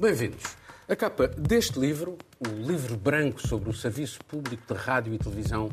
Bem-vindos. A capa deste livro, o livro branco sobre o serviço público de rádio e televisão,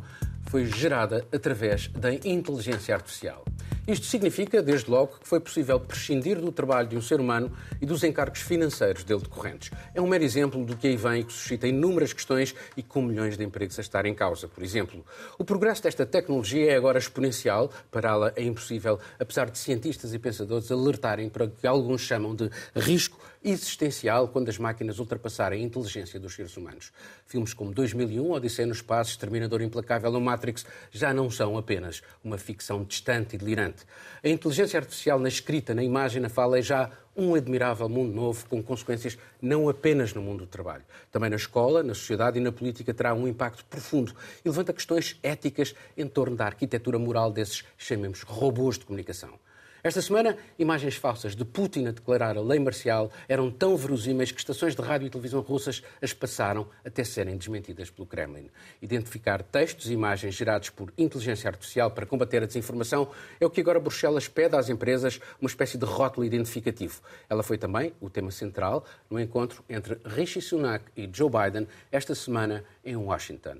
foi gerada através da inteligência artificial. Isto significa, desde logo, que foi possível prescindir do trabalho de um ser humano e dos encargos financeiros dele decorrentes. É um mero exemplo do que aí vem e que suscita inúmeras questões e com milhões de empregos a estar em causa. Por exemplo, o progresso desta tecnologia é agora exponencial, pará-la é impossível, apesar de cientistas e pensadores alertarem para o que alguns chamam de risco existencial quando as máquinas ultrapassarem a inteligência dos seres humanos. Filmes como 2001, Odisseia no Espaço, Exterminador Implacável ou Matrix já não são apenas uma ficção distante e delirante. A inteligência artificial na escrita, na imagem, na fala é já um admirável mundo novo com consequências não apenas no mundo do trabalho. Também na escola, na sociedade e na política terá um impacto profundo e levanta questões éticas em torno da arquitetura moral desses, chamemos, robôs de comunicação. Esta semana, imagens falsas de Putin a declarar a lei marcial eram tão verosímeis que estações de rádio e televisão russas as passaram até serem desmentidas pelo Kremlin. Identificar textos e imagens gerados por inteligência artificial para combater a desinformação é o que agora Bruxelas pede às empresas, uma espécie de rótulo identificativo. Ela foi também o tema central no encontro entre Rishi Sunak e Joe Biden esta semana em Washington.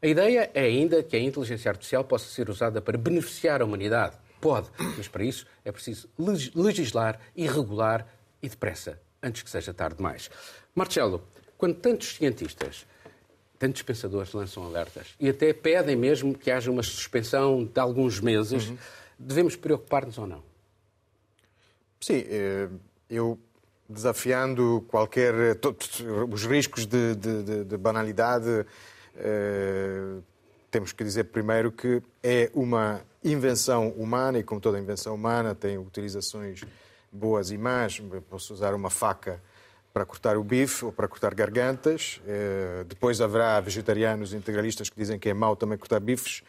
A ideia é ainda que a inteligência artificial possa ser usada para beneficiar a humanidade Pode, mas para isso é preciso legislar e regular e depressa, antes que seja tarde demais. Marcelo, quando tantos cientistas, tantos pensadores lançam alertas e até pedem mesmo que haja uma suspensão de alguns meses, uhum. devemos preocupar-nos ou não? Sim, eh, eu desafiando qualquer todos os riscos de, de, de banalidade, eh, temos que dizer primeiro que é uma invenção humana, e como toda invenção humana tem utilizações boas e más. Posso usar uma faca para cortar o bife ou para cortar gargantas. Eh, depois haverá vegetarianos integralistas que dizem que é mau também cortar bifes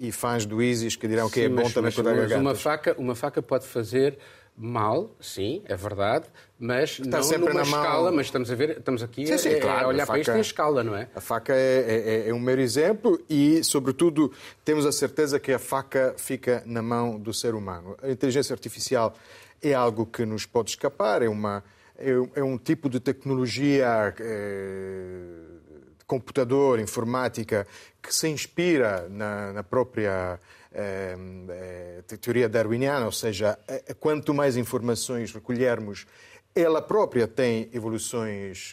e fãs do ISIS que dirão que é bom mas, também cortar mas gargantas. Uma faca, uma faca pode fazer mal, sim, é verdade, mas Está não numa escala, mão... mas estamos a ver, estamos aqui sim, sim, a, claro, a olhar faca, para isto em escala, não é? A faca é, é, é, um mero exemplo e, sobretudo, temos a certeza que a faca fica na mão do ser humano. A inteligência artificial é algo que nos pode escapar, é, uma, é, é um tipo de tecnologia é, de computador, informática, que se inspira na, na própria é, é, teoria darwiniana, ou seja, quanto mais informações recolhermos, ela própria tem evoluções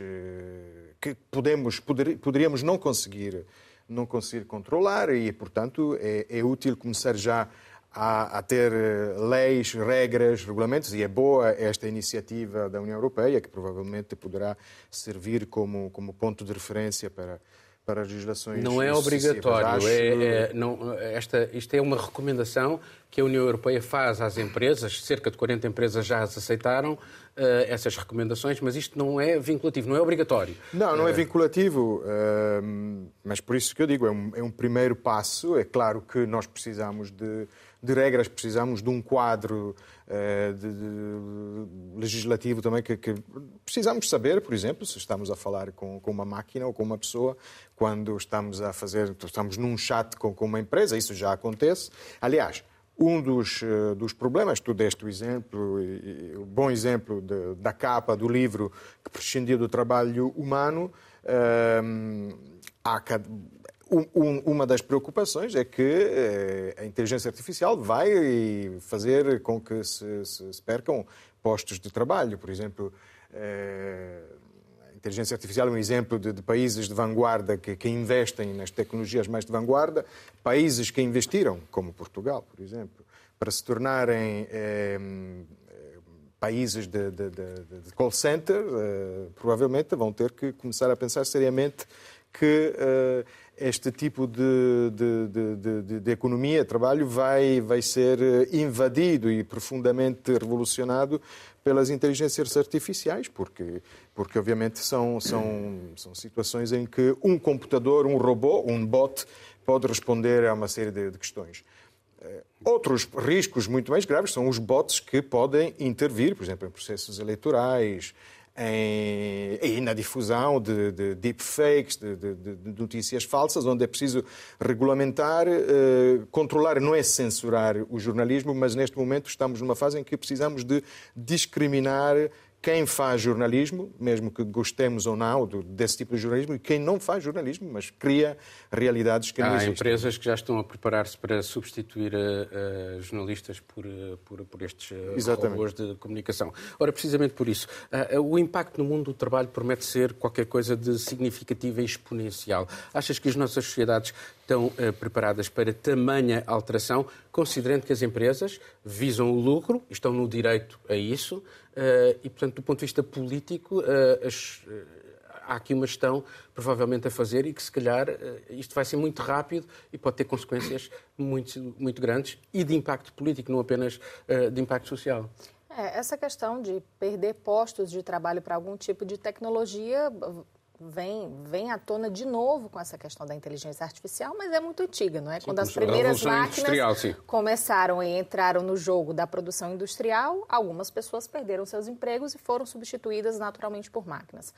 que podemos, poder, poderíamos não conseguir, não conseguir controlar e, portanto, é, é útil começar já a, a, ter leis, regras, regulamentos, e é boa esta iniciativa da União Europeia, que provavelmente poderá servir como, como ponto de referência para, para as legislações Não é obrigatório. Acho... É, é, não, esta, isto é uma recomendação que a União Europeia faz às empresas, cerca de 40 empresas já as aceitaram, uh, essas recomendações, mas isto não é vinculativo, não é obrigatório. Não, não é eh, vinculativo, uh, mas por isso que eu digo, é um, é um primeiro passo. É claro que nós precisamos de de regras, precisamos de um quadro uh, de, de, legislativo também que, que, precisamos saber, por exemplo, se estamos a falar com, com, uma máquina ou com uma pessoa, quando estamos a fazer, estamos num chat com, com uma empresa, isso já acontece. Aliás, um dos, uh, dos problemas, tu deste o exemplo, o bom exemplo de, da capa do livro que prescindia do trabalho humano, uh, há um, uma das preocupações é que eh, a inteligência artificial vai fazer com que se, se, se percam postos de trabalho. Por exemplo, eh, a inteligência artificial é um exemplo de, de países de vanguarda que, que, investem nas tecnologias mais de vanguarda, países que investiram, como Portugal, por exemplo, para se tornarem eh, países de, de, de, call center, eh, provavelmente vão ter que começar a pensar seriamente que uh, este tipo de, de, de, de, economia, trabalho, vai, vai ser eh, invadido e profundamente revolucionado pelas inteligências artificiais, porque, porque obviamente são, são, são situações em que um computador, um robô, um bot, pode responder a uma série de, de questões. Eh, outros riscos muito mais graves são os bots que podem intervir, por exemplo, em processos eleitorais, em, e na difusão de, de deepfakes, de, de, de, notícias falsas, onde é preciso regulamentar, eh, controlar, não é censurar o jornalismo, mas neste momento estamos numa fase em que precisamos de discriminar quem faz jornalismo, mesmo que gostemos ou não desse tipo de jornalismo, e quem não faz jornalismo, mas cria realidades que Há não existem. Há empresas que já estão a preparar-se para substituir uh, jornalistas por, uh, por, por, estes uh, robôs de comunicação. Ora, precisamente por isso, o impacto no mundo do trabalho promete ser qualquer coisa de significativo e exponencial. Achas que as nossas sociedades estão preparadas para tamanha alteração, considerando que as empresas visam o lucro, estão no direito a isso, Uh, e, portanto, do ponto de vista político, uh, as, uh, há aqui uma gestão provavelmente a fazer e que, se calhar, isto vai ser muito rápido e pode ter consequências muito, muito grandes e de impacto político, não apenas de impacto social. É, essa questão de perder postos de trabalho para algum tipo de tecnologia vem, vem à tona de novo com essa questão da inteligência artificial, mas é muito antiga, não é? Sim, Quando as primeiras máquinas começaram e entraram no jogo da produção industrial, algumas pessoas perderam seus empregos e foram substituídas naturalmente por máquinas.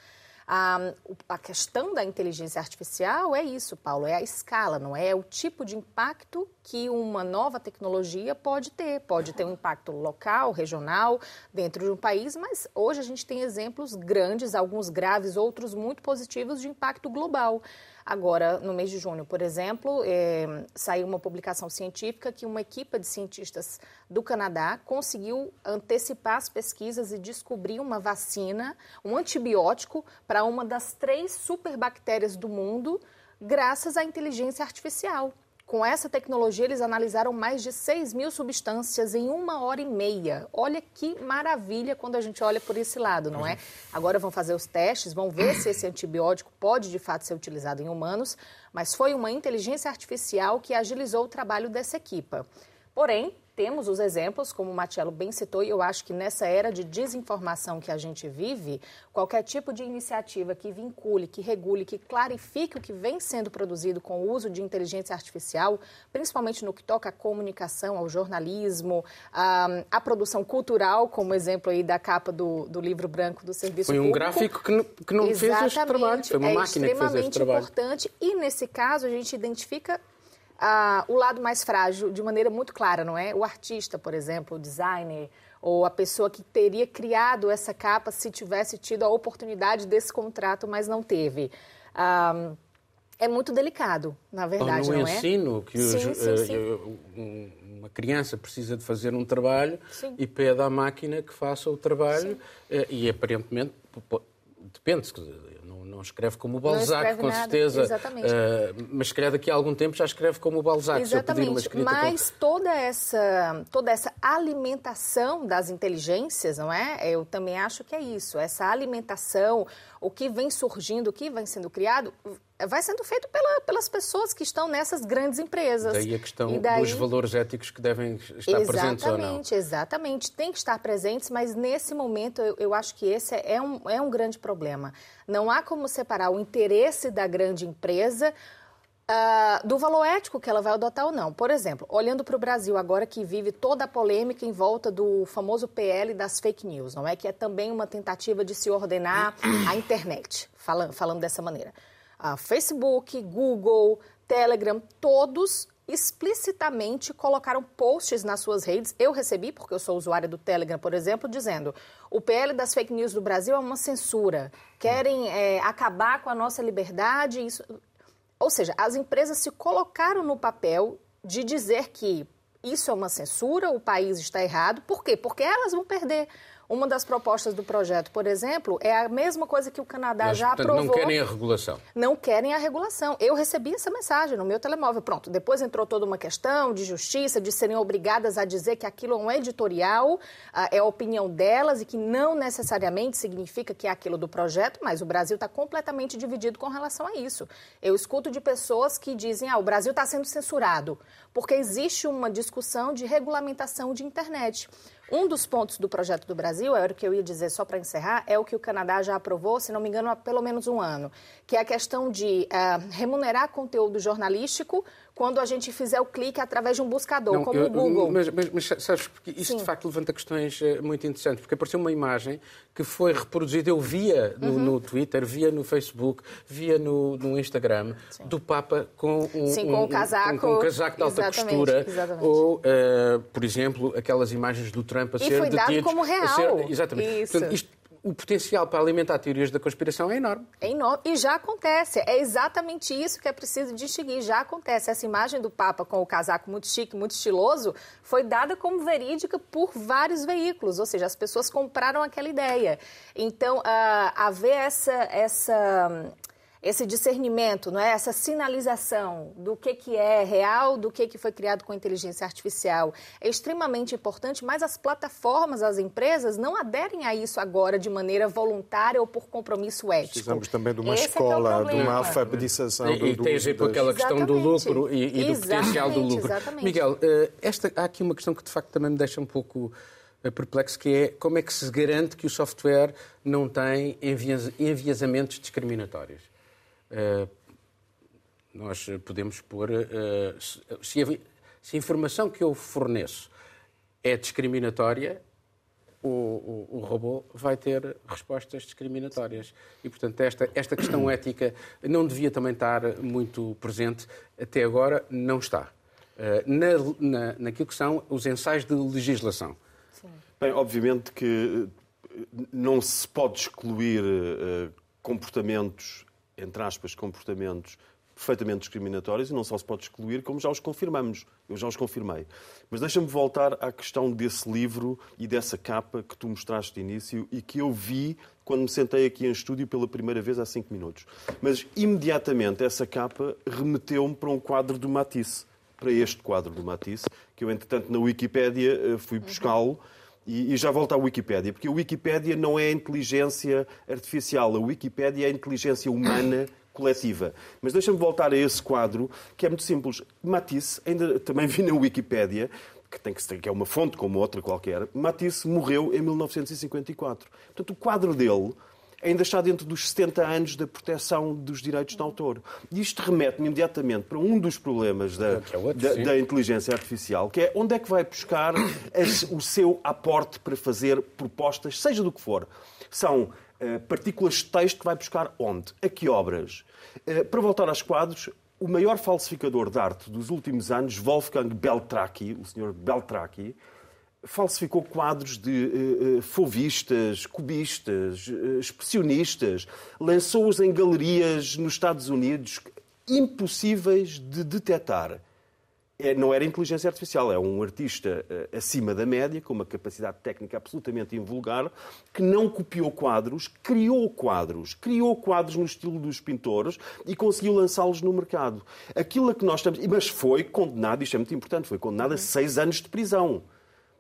A, a questão da inteligência artificial é isso, Paulo, é a escala, não é? é? o tipo de impacto que uma nova tecnologia pode ter. Pode ter um impacto local, regional, dentro de um país, mas hoje a gente tem exemplos grandes, alguns graves, outros muito positivos de impacto global. Agora, no mês de junho, por exemplo, é, saiu uma publicação científica que uma equipe de cientistas do Canadá conseguiu antecipar as pesquisas e descobrir uma vacina, um antibiótico para uma das três superbactérias do mundo, graças à inteligência artificial. Com essa tecnologia, eles analisaram mais de 6 mil substâncias em uma hora e meia. Olha que maravilha quando a gente olha por esse lado, não é? Agora vão fazer os testes, vão ver se esse antibiótico pode de fato ser utilizado em humanos, mas foi uma inteligência artificial que agilizou o trabalho dessa equipa. Porém, temos os exemplos, como o Matiello bem citou, e eu acho que nessa era de desinformação que a gente vive, qualquer tipo de iniciativa que vincule, que regule, que clarifique o que vem sendo produzido com o uso de inteligência artificial, principalmente no que toca à comunicação, ao jornalismo, à, à produção cultural, como exemplo aí da capa do, do livro branco do Serviço Foi um Público. gráfico que não, que não fez este trabalho, foi uma é máquina que fez este trabalho. É extremamente importante e, nesse caso, a gente identifica ah, o lado mais frágil de maneira muito clara, não é? O artista, por exemplo, o designer, ou a pessoa que teria criado essa capa se tivesse tido a oportunidade desse contrato, mas não teve. Ah, é muito delicado, na verdade, ou no não é? ensino, que sim, os, sim, sim. uma criança precisa de fazer um trabalho e pede à máquina que faça o trabalho uh, e aparentemente depende não escreve como o Balzac, com nada. certeza. Exatamente. Uh, mas se calhar daqui a algum tempo já escreve como o Balzac. Exatamente. mas com... toda, essa, toda essa alimentação das inteligências, não é? Eu também acho que é isso. Essa alimentação, o que vem surgindo, o que vem sendo criado, vai sendo feito pela, pelas pessoas que estão nessas grandes empresas. Daí a questão daí... dos valores éticos que devem estar exatamente, presentes ou não. Exatamente, exatamente. Tem que estar presentes, mas nesse momento eu, eu acho que esse é um, é um grande problema. Não há como separar o interesse da grande empresa Uh, do valor ético que ela vai adotar ou não. Por exemplo, olhando para o Brasil agora que vive toda a polêmica em volta do famoso PL das fake news, não é? Que é também uma tentativa de se ordenar a internet, falando, falando dessa maneira Facebook, Google, Telegram, todos explicitamente colocaram posts nas suas redes. Eu recebi, porque eu sou usuária do Telegram, por exemplo, dizendo: o PL das fake news do Brasil é uma censura, querem é, acabar com a nossa liberdade. Isso... Ou seja, as empresas se colocaram no papel de dizer que isso é uma censura, o país está errado. Por quê? Porque elas vão perder. Uma das propostas do projeto, por exemplo, é a mesma coisa que o Canadá Mas, já portanto, aprovou. Não querem a regulação. Não querem a regulação. Eu recebi essa mensagem no meu telemóvel. Pronto, depois entrou toda uma questão de justiça, de serem obrigadas a dizer que aquilo é um editorial, é a opinião delas e que não necessariamente significa que é aquilo do projeto, mas o Brasil está completamente dividido com relação a isso. Eu escuto de pessoas que dizem, ah, o Brasil está sendo censurado, porque existe uma discussão de regulamentação de internet. Um dos pontos do projeto do Brasil, era o que eu ia dizer só para encerrar, é o que o Canadá já aprovou, se não me engano, há pelo menos um ano, que é a questão de uh, remunerar conteúdo jornalístico quando a gente fizer o clique através de um buscador, não, como eu, o Google. Mas, mas, mas sabes, porque isso Sim. de facto levanta questões eh, muito interessantes, porque apareceu uma imagem que foi reproduzida, eu via no, uhum. no Twitter, via no Facebook, via no, no Instagram, Sim. do Papa com um, Sim, com um, casaco, com, com um casaco de alta exatamente, costura, exatamente. ou, uh, por exemplo, aquelas imagens do Trump a e ser foi dado como real. Ser, exatamente. Isso. Portanto, isto, o potencial para alimentar teorias da conspiração é enorme. É enorme. E já acontece. É exatamente isso que é preciso distinguir. Já acontece. Essa imagem do Papa com o casaco muito chique, muito estiloso, foi dada como verídica por vários veículos. Ou seja, as pessoas compraram aquela ideia. Então, uh, haver essa, essa esse discernimento, não é? essa sinalização do que, que é real, do que, que foi criado com inteligência artificial é extremamente importante, mas as plataformas, as empresas não aderem a isso agora de maneira voluntária ou por compromisso ético. Precisamos também de uma Esse é é escola, é de uma alfabetização. E, do, e tem a ver com aquela questão do lucro e, e do potencial do lucro. Exatamente. Miguel, eh, esta, há aqui uma questão que de facto também me deixa um pouco eh, perplexo, que é como é que se garante que o software não tem enviesamentos discriminatórios? Eh, nós podemos pôr. Eh, se a, se a informação que eu forneço é discriminatória, o, o, o, robô vai ter respostas discriminatórias. E, portanto, esta, esta questão ética não devia também estar muito presente. Até agora, não está. Uh, na, na, naquilo que são os ensaios de legislação. Sim. Bem, obviamente que não se pode excluir uh, comportamentos entre aspas, comportamentos perfeitamente discriminatórios e não só se pode excluir, como já os confirmamos. Eu já os confirmei. Mas deixa-me voltar à questão desse livro e dessa capa que tu mostraste de início e que eu vi quando me sentei aqui em estúdio pela primeira vez há cinco minutos. Mas imediatamente essa capa remeteu-me para um quadro do Matisse, para este quadro do Matisse, que eu, entretanto, na Wikipédia eh, fui buscá-lo. E, e, já volto à Wikipédia, porque a Wikipédia não é a inteligência artificial, a Wikipédia é a inteligência humana coletiva. Mas deixa-me voltar a esse quadro, que é muito simples. Matisse, ainda também vi na Wikipédia, que, tem que, que é uma fonte como outra qualquer, Matisse morreu em 1954. Portanto, o quadro dele ainda está dentro dos 70 anos da proteção dos direitos de autor. E isto remete-me imediatamente para um dos problemas da, é outro, da, da, inteligência artificial, que é onde é que vai buscar as, o seu aporte para fazer propostas, seja do que for. São uh, partículas de texto que vai buscar onde? A que obras? Uh, para voltar aos quadros, o maior falsificador de arte dos últimos anos, Wolfgang Beltracchi, o senhor Beltracchi, falsificou quadros de uh, fovistas, cubistas, uh, expressionistas, lançou-os em galerias nos Estados Unidos impossíveis de detectar. É, não era inteligência artificial, é um artista uh, acima da média, com uma capacidade técnica absolutamente invulgar, que não copiou quadros, criou quadros, criou quadros no estilo dos pintores e conseguiu lançá-los no mercado. Aquilo a que nós estamos. Mas foi condenado, isto é muito importante, foi condenado a seis anos de prisão.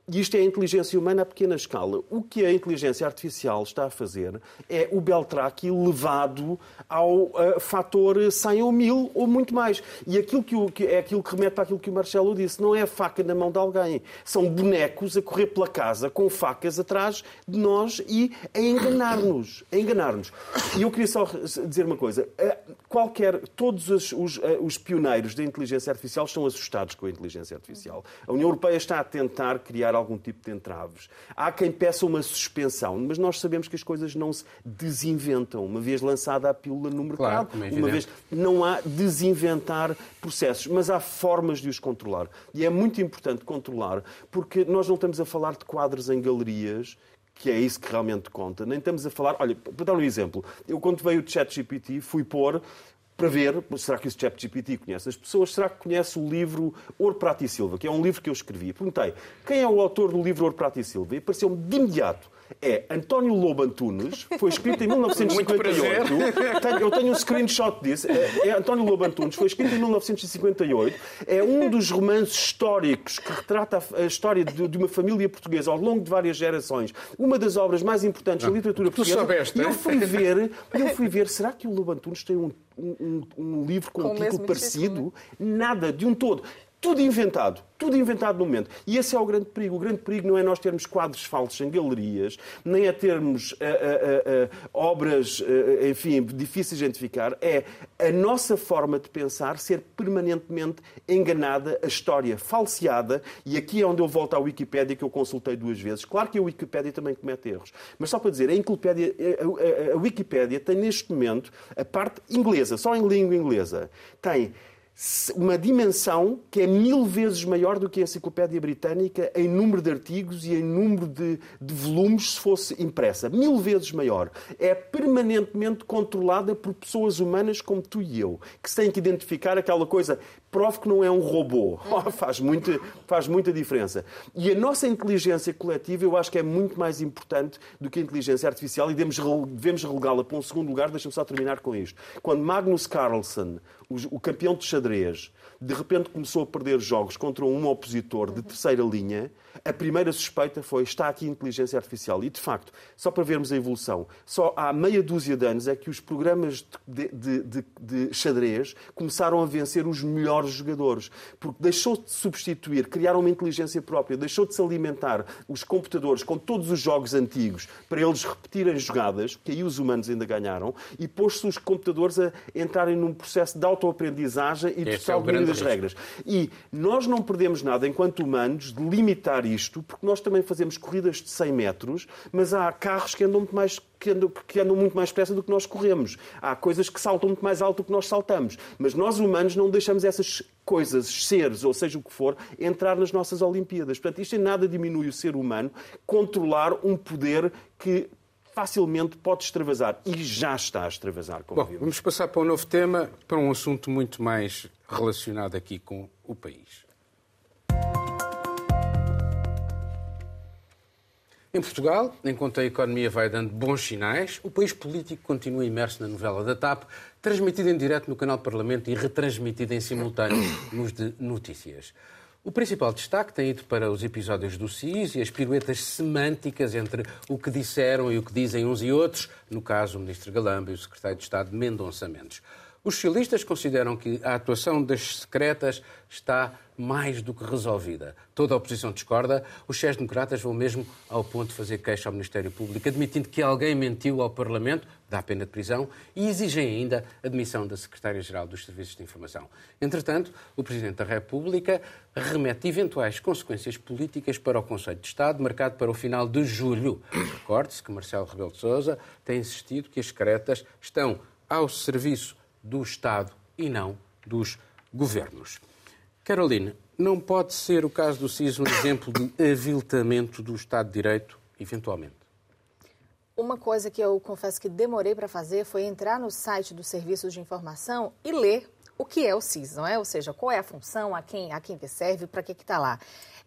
E isto é a inteligência humana a pequena escala. O que a inteligência artificial está a fazer é o Beltraki levado ao uh, fator 100 ou 1000 ou muito mais. E aquilo que, o, que é aquilo que remete para aquilo que o Marcelo disse. Não é a faca na mão de alguém. São bonecos a correr pela casa com facas atrás de nós e a enganar-nos. A enganar-nos. E eu queria só dizer uma coisa. Eh, qualquer, todos os, os, eh, os pioneiros da inteligência artificial estão assustados com a inteligência artificial. A União Europeia está a tentar criar algum tipo de entraves. Há quem peça uma suspensão, mas nós sabemos que as coisas não se desinventam. Uma vez lançada a pílula no mercado, claro, é uma vez não há desinventar processos, mas há formas de os controlar. E é muito importante controlar, porque nós não estamos a falar de quadros em galerias que é isso que realmente conta. Nem estamos a falar. Olha, para dar um exemplo, eu quando veio o ChatGPT fui pôr para ver, será que esse ChatGPT conhece as pessoas? Será que conhece o livro Ouro, Prata e Silva, que é um livro que eu escrevi? Perguntei, quem é o autor do livro Ouro, Prata e Silva? E apareceu-me de imediato é António Lobo Antunes, foi escrito em 1958. Tenho, eu tenho um screenshot disso. É, é António Lobo Antunes, foi escrito em 1958. É um dos romances históricos que retrata a, a história de, de, uma família portuguesa ao longo de várias gerações. Uma das obras mais importantes da literatura portuguesa. Tu soubeste, e eu fui ver, eu fui ver, será que o Lobo Antunes tem um, um, um livro com, com um título parecido? Nada, de um todo. Tudo inventado. Tudo inventado no momento. E esse é o grande perigo. O grande perigo não é nós termos quadros falsos em galerias, nem é termos uh, uh, uh, obras, enfim, difíceis de identificar. É a nossa forma de pensar ser permanentemente enganada, a história falseada. E aqui é onde eu volto à Wikipédia, que eu consultei duas vezes. Claro que a Wikipédia também comete erros. Mas só para dizer, a, a, a, a Wikipédia tem neste momento a parte inglesa, só em língua inglesa, tem uma dimensão que é mil vezes maior do que a Enciclopédia Britânica em número de artigos e em número de, de, volumes se fosse impressa. Mil vezes maior. É permanentemente controlada por pessoas humanas como tu e eu, que se têm que identificar aquela coisa. Prove que não é um robô. Faz, muito, faz muita diferença. E a nossa inteligência coletiva eu acho que é muito mais importante do que a inteligência artificial e devemos, relegá-la para um segundo lugar. Deixa-me só terminar com isto. Quando Magnus Carlsen, o campeão de xadrez, de repente começou a perder jogos contra um opositor de terceira linha, a primeira suspeita foi está aqui inteligência artificial. E, de facto, só para vermos a evolução, só há meia dúzia de anos é que os programas de, de, de, de xadrez começaram a vencer os melhores jogadores. Porque deixou de substituir, criar uma inteligência própria, deixou de se alimentar os computadores com todos os jogos antigos para eles repetirem jogadas, que aí os humanos ainda ganharam, e pôs-se os computadores a entrarem num processo de autoaprendizagem e de total é das regras. E nós não perdemos nada, enquanto humanos, de limitar isto, porque nós também fazemos corridas de 100 metros, mas há carros que andam muito mais que andam, que andam muito mais depressa do que nós corremos. Há coisas que saltam muito mais alto do que nós saltamos. Mas nós, humanos, não deixamos essas coisas, seres, ou seja o que for, entrar nas nossas Olimpíadas. Portanto, isto em nada diminui o ser humano controlar um poder que facilmente pode extravasar e já está a extravasar. Como Bom, vimos. vamos passar para um novo tema, para um assunto muito mais relacionado aqui com o país. Em Portugal, enquanto a economia vai dando bons sinais, o país político continua imerso na novela da TAP, transmitida em direto no canal Parlamento e retransmitida em simultâneo nos de notícias. O principal destaque tem ido para os episódios do CIS e as piruetas semânticas entre o que disseram e o que dizem uns e outros, no caso o Ministro Galamba e o Secretário de Estado Mendonça Mendes. Os socialistas consideram que a atuação das secretas está mais do que resolvida. Toda a oposição discorda. Os sociais-democratas vão mesmo ao ponto de fazer queixa ao Ministério Público, admitindo que alguém mentiu ao Parlamento, dá pena de prisão, e exigem ainda a demissão da Secretária-Geral dos Serviços de Informação. Entretanto, o Presidente da República remete eventuais consequências políticas para o Conselho de Estado, marcado para o final de julho. Recorde-se que Marcelo Rebelo de Sousa tem insistido que as secretas estão ao serviço do Estado e não dos governos. Carolina, não pode ser o caso do CIS um exemplo de aviltamento do Estado de Direito, eventualmente? Uma coisa que eu confesso que demorei para fazer foi entrar no site dos serviços de informação e ler o que é o CIS, não é? Ou seja, qual é a função, a quem, a quem serve, para que está lá.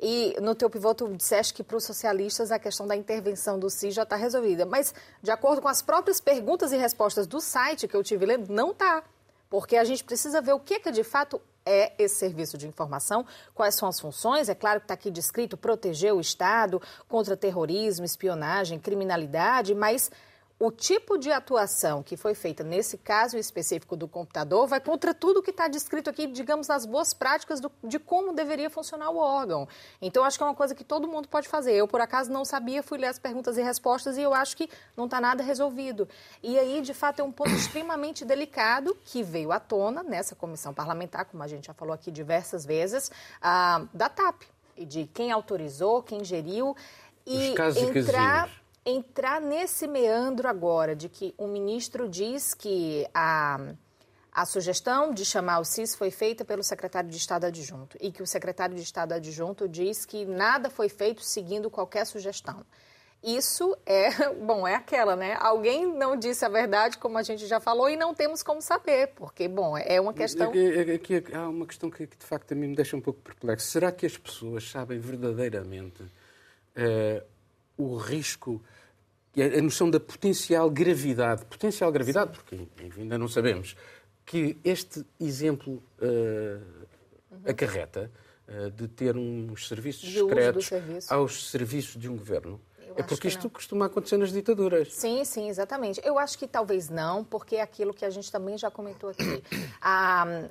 E no teu pivô tu disseste que para os socialistas a questão da intervenção do CIS já está resolvida. Mas, de acordo com as próprias perguntas e respostas do site que eu tive lendo, não está. Porque a gente precisa ver o que, que de fato é esse serviço de informação, quais são as funções. É claro que está aqui descrito proteger o Estado contra terrorismo, espionagem, criminalidade, mas o tipo de atuação que foi feita nesse caso específico do computador vai contra tudo que está descrito aqui, digamos, nas boas práticas do, de como deveria funcionar o órgão. Então, acho que é uma coisa que todo mundo pode fazer. Eu, por acaso, não sabia, fui ler as perguntas e respostas e eu acho que não está nada resolvido. E aí, de fato, é um ponto extremamente delicado que veio à tona nessa comissão parlamentar, como a gente já falou aqui diversas vezes, ah, da TAP, e de quem autorizou, quem geriu. E entrar entrar nesse meandro agora de que o ministro diz que a, a sugestão de chamar o CIS foi feita pelo secretário de Estado adjunto e que o secretário de Estado adjunto diz que nada foi feito seguindo qualquer sugestão. Isso é, bom, é aquela, né? Alguém não disse a verdade, como a gente já falou, e não temos como saber, porque, bom, é uma questão. Aqui há uma questão que, de facto, a mim me deixa um pouco perplexo. Será que as pessoas sabem verdadeiramente uh, o risco a noção da potencial gravidade, potencial gravidade, porque enfim, ainda não sabemos, que este exemplo uh, uhum. acarreta uh, de ter uns serviços de secretos serviço. aos serviços de um governo. é porque isto não. costuma acontecer nas ditaduras. Sim, sim, exatamente. Eu acho que talvez não, porque é aquilo que a gente também já comentou aqui. A,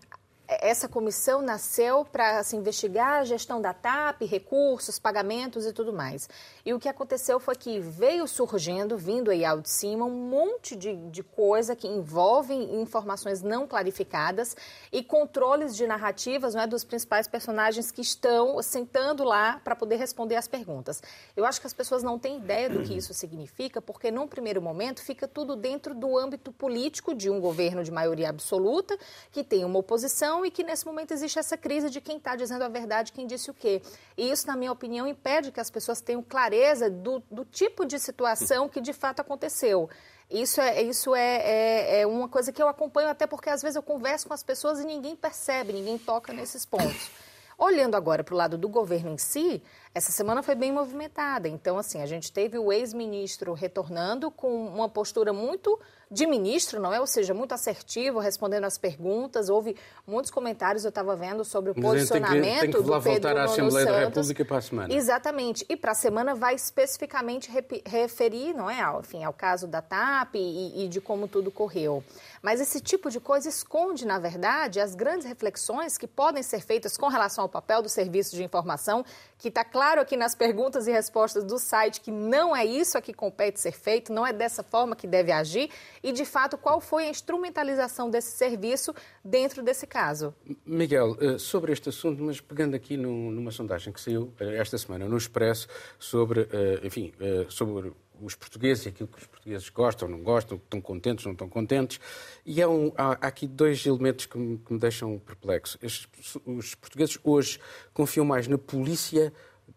essa comissão nasceu para assim, investigar a gestão da TAP, recursos, pagamentos e tudo mais. E o que aconteceu foi que veio surgindo, vindo aí ao de cima, um monte de, de coisa que envolve informações não clarificadas e controles de narrativas não é, dos principais personagens que estão sentando lá para poder responder as perguntas. Eu acho que as pessoas não têm ideia do que isso significa, porque num primeiro momento fica tudo dentro do âmbito político de um governo de maioria absoluta, que tem uma oposição e que nesse momento existe essa crise de quem está dizendo a verdade, quem disse o quê. E isso, na minha opinião, impede que as pessoas tenham clareza do, do tipo de situação que de fato aconteceu. Isso, é, isso é, é, é uma coisa que eu acompanho até porque às vezes eu converso com as pessoas e ninguém percebe, ninguém toca nesses pontos. Olhando agora para o lado do governo em si, essa semana foi bem movimentada. Então, assim, a gente teve o ex-ministro retornando com uma postura muito de ministro, não é? Ou seja, muito assertivo, respondendo às perguntas. Houve muitos comentários, eu estava vendo, sobre o Mas posicionamento tem que, tem que do Pedro voltar à Assembleia Santos. da República para a semana. Exatamente. E para a semana vai especificamente referir, não é? Ao, enfim, ao caso da TAP e, e de como tudo correu. Mas esse tipo de coisa esconde, na verdade, as grandes reflexões que podem ser feitas com relação ao papel do serviço de informação, que está claro aqui nas perguntas e respostas do site que não é isso a que compete ser feito, não é dessa forma que deve agir, e de fato qual foi a instrumentalização desse serviço dentro desse caso. Miguel, eh, sobre este assunto, mas pegando aqui numa sondagem que saiu eh, esta semana no Expresso sobre, eh, enfim, sobre os portugueses e aquilo que os portugueses gostam, não gostam, estão contentes, não estão contentes. E há, um, há, aqui dois elementos que me, que me deixam perplexo. Os portugueses hoje confiam mais na polícia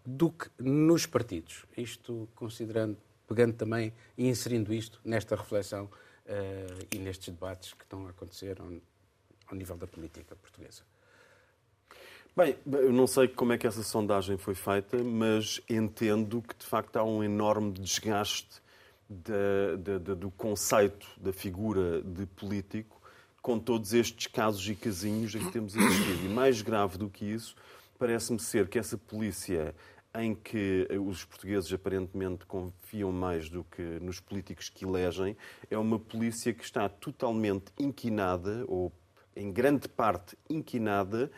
do que nos partidos. Isto considerando, pegando também e inserindo isto nesta reflexão uh, e nestes debates que estão a acontecer ao, ao nível da política portuguesa. Bem, eu não sei como é que essa sondagem foi feita, mas entendo que de facto há um enorme desgaste de, de, de, do conceito da figura de político com todos estes casos e casinhos em que temos assistido. E mais grave do que isso, parece-me ser que essa polícia em que os portugueses aparentemente confiam mais do que nos políticos que elegem, é uma polícia que está totalmente inquinada, ou em grande parte inquinada,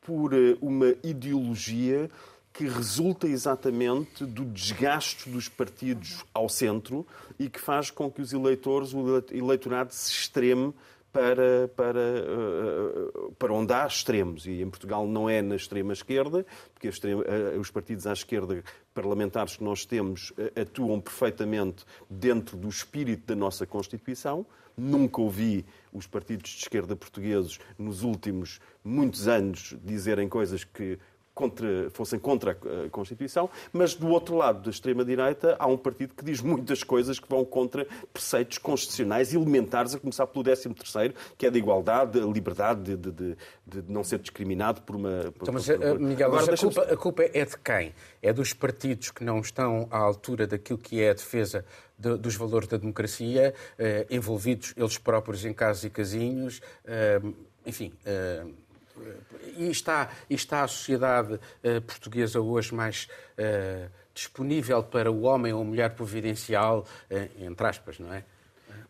por eh, uma ideologia que resulta exatamente do desgaste dos partidos ao centro e que faz com que os eleitores, o eleitorado se extreme para, para, eh, para onde há extremos. E em Portugal não é na extrema esquerda, porque eh, os partidos à esquerda parlamentares que nós temos atuam perfeitamente dentro do espírito da nossa Constituição. Nunca ouvi os partidos de esquerda portugueses nos últimos muitos anos dizerem coisas que contra, fossem contra a Constituição, mas do outro lado da extrema-direita há um partido que diz muitas coisas que vão contra preceitos constitucionais elementares, a começar pelo 13º, que é da igualdade, a liberdade de, de, de não ser discriminado por uma... Por, então, mas, por, por... Miguel, Agora, mas a, culpa, a culpa é de quem? É dos partidos que não estão à altura daquilo que é a defesa de, dos valores da democracia, eh, envolvidos eles próprios em casos e casinhos, eh, enfim... Eh, e está, está a sociedade uh, portuguesa hoje mais uh, disponível para o homem ou mulher providencial, uh, entre aspas, não é?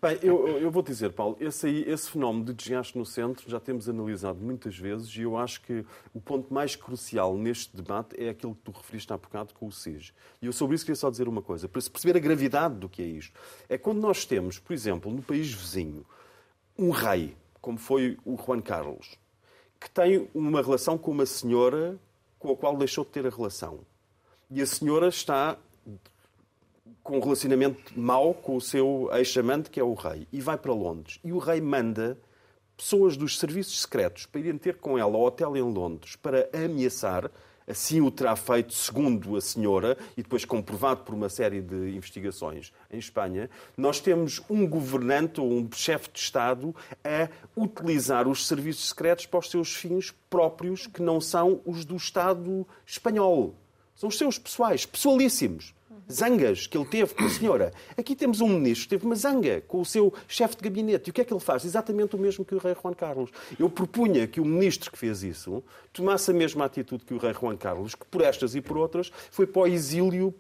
Bem, eu, eu vou dizer, Paulo, esse, aí, esse fenómeno de desgaste no centro já temos analisado muitas vezes e eu acho que o ponto mais crucial neste debate é aquilo que tu referiste há bocado com o SIS. E eu sobre isso queria só dizer uma coisa, para se perceber a gravidade do que é isto. É quando nós temos, por exemplo, no país vizinho, um rei, como foi o Juan Carlos, que tem uma relação com uma senhora com a qual deixou de ter a relação. E a senhora está com um relacionamento mau com o seu ex-amante, que é o rei, e vai para Londres. E o rei manda pessoas dos serviços secretos para irem ter com ela ao hotel em Londres para ameaçar Assim o terá feito, segundo a senhora, e depois comprovado por uma série de investigações em Espanha. Nós temos um governante ou um chefe de Estado a utilizar os serviços secretos para os seus fins próprios, que não são os do Estado espanhol. São os seus pessoais, pessoalíssimos zangas que ele teve com a senhora. Aqui temos um ministro que teve uma zanga com o seu chefe de gabinete. E o que é que ele faz? Exatamente o mesmo que o rei Juan Carlos. Eu propunha que o ministro que fez isso tomasse a mesma atitude que o rei Juan Carlos, que por estas e por outras foi para o exílio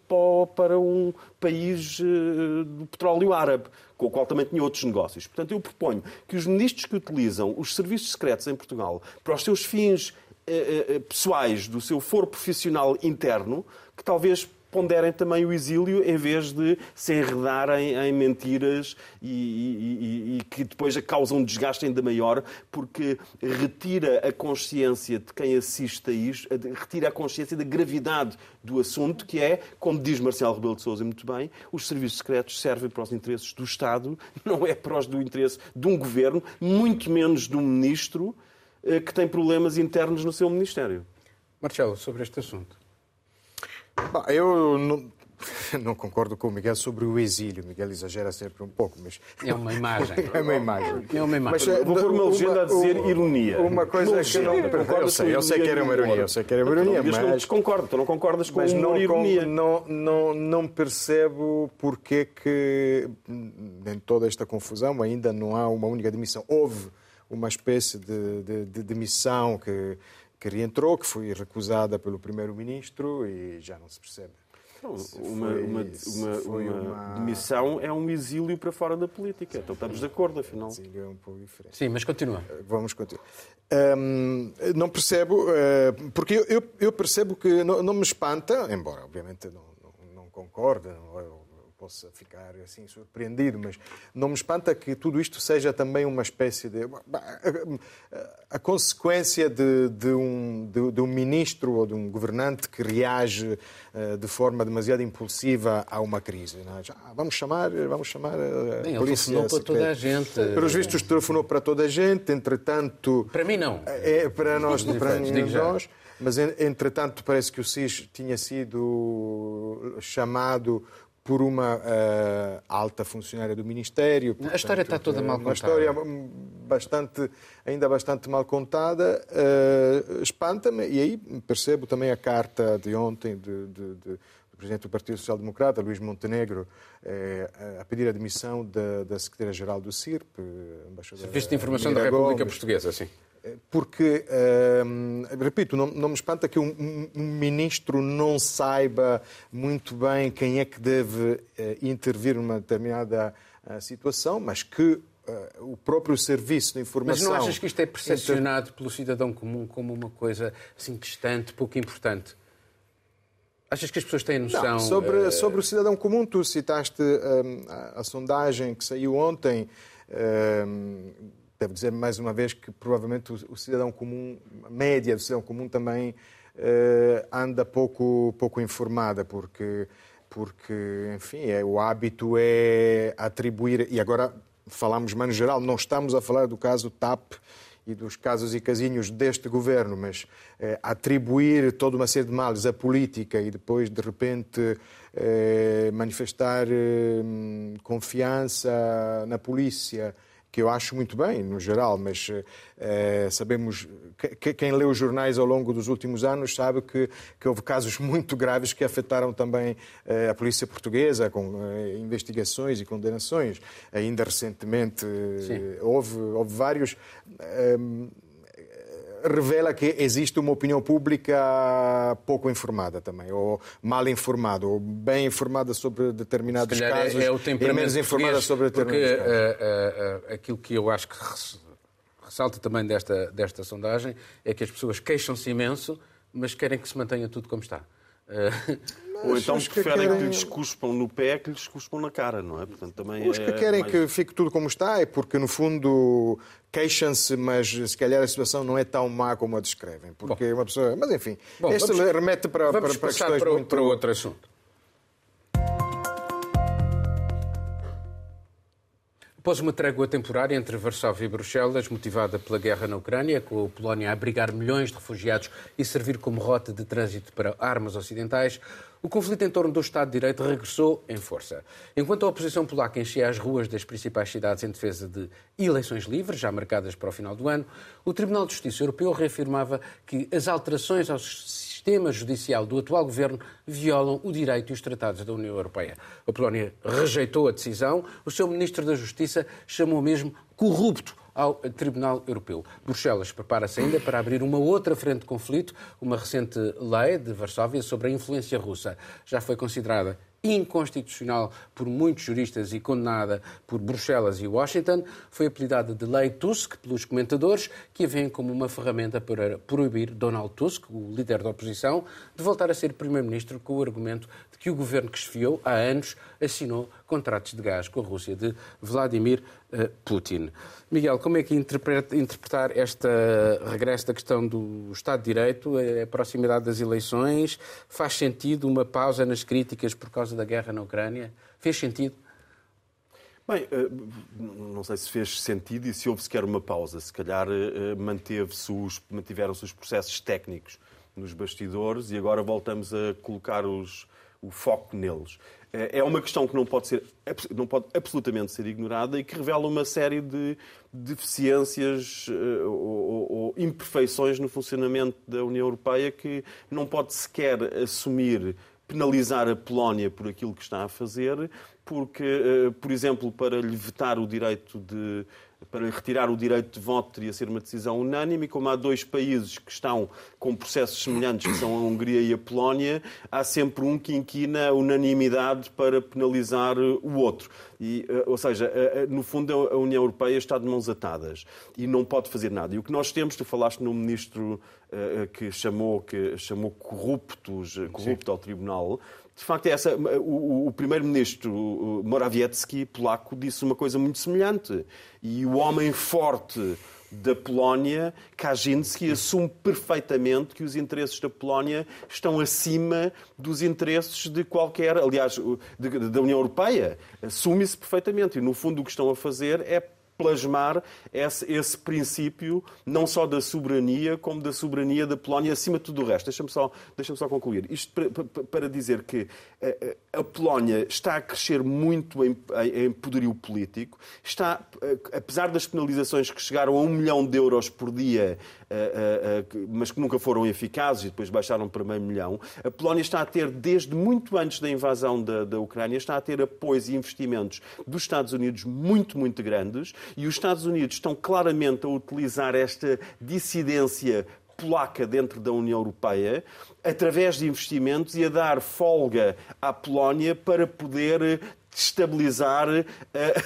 para um país eh, do petróleo árabe com o qual também tinha outros negócios. Portanto, eu proponho que os ministros que utilizam os serviços secretos em Portugal para os seus fins eh, eh, pessoais, do seu foro profissional interno, que talvez ponderem também o exílio em vez de se enredarem em mentiras e, e, e, que depois causam um desgaste ainda maior, porque retira a consciência de quem assiste a isto, retira a consciência da gravidade do assunto, que é, como diz Marcelo Rebelo de Sousa muito bem, os serviços secretos servem para os interesses do Estado, não é para os do interesse de um governo, muito menos de um ministro que tem problemas internos no seu Ministério. Marcelo, sobre este assunto. Bom, eu não, não concordo com o Miguel sobre o exílio. O Miguel exagera sempre um pouco, mas. É uma imagem. é uma imagem. É uma imagem. Mas, Vou pôr uma legenda a dizer ironia. Uma coisa que não. Eu sei, eu sei que era uma ironia. Eu sei que era uma ironia, mas. Não desconcordo, tu não concordas com mas não, ironia. Não, não, não percebo porque que, em toda esta confusão, ainda não há uma única demissão. Houve uma espécie de, de, de demissão que, que reentrou, que foi recusada pelo Primeiro-Ministro e já não se percebe uma, uma, uma, uma, demissão é um exílio para fora da política. Então estamos de acordo, afinal. Exílio é um pouco diferente. Sim, mas continua. Eh, vamos continuar. Um, não percebo, uh, porque eu, eu, percebo que não, não, me espanta, embora obviamente não, não, não concorde, não, possa ficar assim surpreendido, mas não me espanta que tudo isto seja também uma espécie de. A, consequência de, de, um, de, de, um ministro ou de um governante que reage uh, de forma demasiado impulsiva a uma crise. É? Ah, vamos chamar, vamos chamar a Bem, polícia. Ele telefonou para toda a gente. Pelos vistos, telefonou para toda a gente, entretanto. Para mim, não. É, para nós, para nós. Mas, entretanto, parece que o SIS tinha sido chamado por uma uh, alta funcionária do Ministério. Portanto, a história está toda mal contada. Uma história bastante, ainda bastante mal contada. Uh, Espanta-me, e aí percebo também a carta de ontem de, de, de, do Presidente do Partido Social Democrata, Luís Montenegro, eh, a pedir a demissão da, da Secretária-Geral do CIRP, embaixadora Serviço de Informação da República Gomes, Portuguesa, sim porque, repito, não, não, me espanta que um, um, ministro não saiba muito bem quem é que deve uh, intervir numa determinada uh, situação, mas que Uh, o próprio serviço de informação. Mas não achas que isto é percepcionado inter... pelo cidadão comum como uma coisa assim distante, pouco importante? Achas que as pessoas têm noção? Não, sobre, uh... sobre o cidadão comum, tu citaste a, a, sondagem que saiu ontem. Devo dizer mais uma vez que provavelmente o, cidadão comum, a média do cidadão comum também uh, anda pouco, pouco informada, porque, porque enfim, é, o hábito é atribuir, e agora falamos mais no geral, não estamos a falar do caso TAP e dos casos e casinhos deste governo, mas eh, atribuir toda uma série de males à política e depois, de repente, eh, manifestar eh, confiança na polícia que eu acho muito bem, no geral, mas é, sabemos, que, quem lê os jornais ao longo dos últimos anos sabe que, que houve casos muito graves que afetaram também é, a polícia portuguesa, com é, investigações e condenações. Ainda recentemente houve, houve vários revela que existe uma opinião pública pouco informada também, ou mal informada, ou bem informada sobre determinados casos é, é o e menos informada sobre determinados porque, casos. Uh, uh, uh, aquilo que eu acho que ressalta também desta, desta sondagem é que as pessoas queixam-se imenso, mas querem que se mantenha tudo como está. Ou então preferem que, querem... que lhes cuspam no pé que lhes cuspam na cara, não é? Portanto, também os que é querem mais... que fique tudo como está é porque, no fundo, queixam-se, mas se calhar a situação não é tão má como a descrevem. Porque Bom. uma pessoa... Mas, enfim, Bom, este vamos... remete para, para, para questões para, muito... para outro assunto. Após uma trégua temporária entre Varsóvia e Bruxelas, motivada pela guerra na Ucrânia, com a Polónia a abrigar milhões de refugiados e servir como rota de trânsito para armas ocidentais, o conflito em torno do Estado de Direito regressou em força. Enquanto a oposição polaca enchia as ruas das principais cidades em defesa de eleições livres, já marcadas para o final do ano, o Tribunal de Justiça Europeu reafirmava que as alterações ao sistema judicial do atual governo violam o direito e os tratados da União Europeia. A Polónia rejeitou a decisão, o seu ministro da Justiça chamou mesmo corrupto ao Tribunal Europeu. Bruxelas prepara-se ainda para abrir uma outra frente de conflito. Uma recente lei de Varsóvia sobre a influência russa já foi considerada inconstitucional por muitos juristas e condenada por Bruxelas e Washington, foi apelidada de Lei Tusk pelos comentadores, que a veem como uma ferramenta para proibir Donald Tusk, o líder da oposição, de voltar a ser primeiro-ministro com o argumento de que o governo que esfiou há anos assinou contratos de gás com a Rússia de Vladimir eh, Putin. Miguel, como é que interpretar este regresso da questão do Estado de Direito, a proximidade das eleições? Faz sentido uma pausa nas críticas por causa da guerra na Ucrânia? Fez sentido? Bem, eh, não sei se fez sentido e se houve sequer uma pausa. Se calhar eh, manteve-se mantiveram-se os processos técnicos nos bastidores e agora voltamos a colocar os, o foco neles. Eh, é uma questão que não pode, ser, não pode absolutamente ser ignorada e que revela uma série de deficiências ou, ou, ou imperfeições no funcionamento da União Europeia que não pode sequer assumir penalizar a Polónia por aquilo que está a fazer, porque, eh, por exemplo, para lhe vetar o direito de para retirar o direito de voto teria ser uma decisão unânime, e como há dois países que estão com processos semelhantes, que são a Hungria e a Polónia, há sempre um que inquina a unanimidade para penalizar o outro. E, eh, ou seja, eh, no fundo a União Europeia está de mãos atadas e não pode fazer nada. E o que nós temos, tu falaste no ministro que chamou, que chamou corruptos, corrupto Sim. ao tribunal, de facto, é essa, o, o primeiro-ministro Morawiecki, polaco, disse uma coisa muito semelhante. E o homem forte da Polónia, Kaczynski, assume perfeitamente que os interesses da Polónia estão acima dos interesses de qualquer, aliás, de, da União Europeia. Assume-se perfeitamente. E, no fundo, o que estão a fazer é plasmar esse, esse, princípio, não só da soberania, como da soberania da Polónia, acima de tudo o resto. Deixa-me só, deixa só concluir. Isto para, para, dizer que a, eh, eh, a, Polónia está a crescer muito em, em poderio político, está, eh, apesar das penalizações que chegaram a um milhão de euros por dia, mas que nunca foram eficazes e depois baixaram para meio milhão, a Polónia está a ter, desde muito antes da invasão da, da Ucrânia, está a ter apoios e investimentos dos Estados Unidos muito, muito grandes e os Estados Unidos estão claramente a utilizar esta dissidência polaca dentro da União Europeia através de investimentos e a dar folga à Polónia para poder destabilizar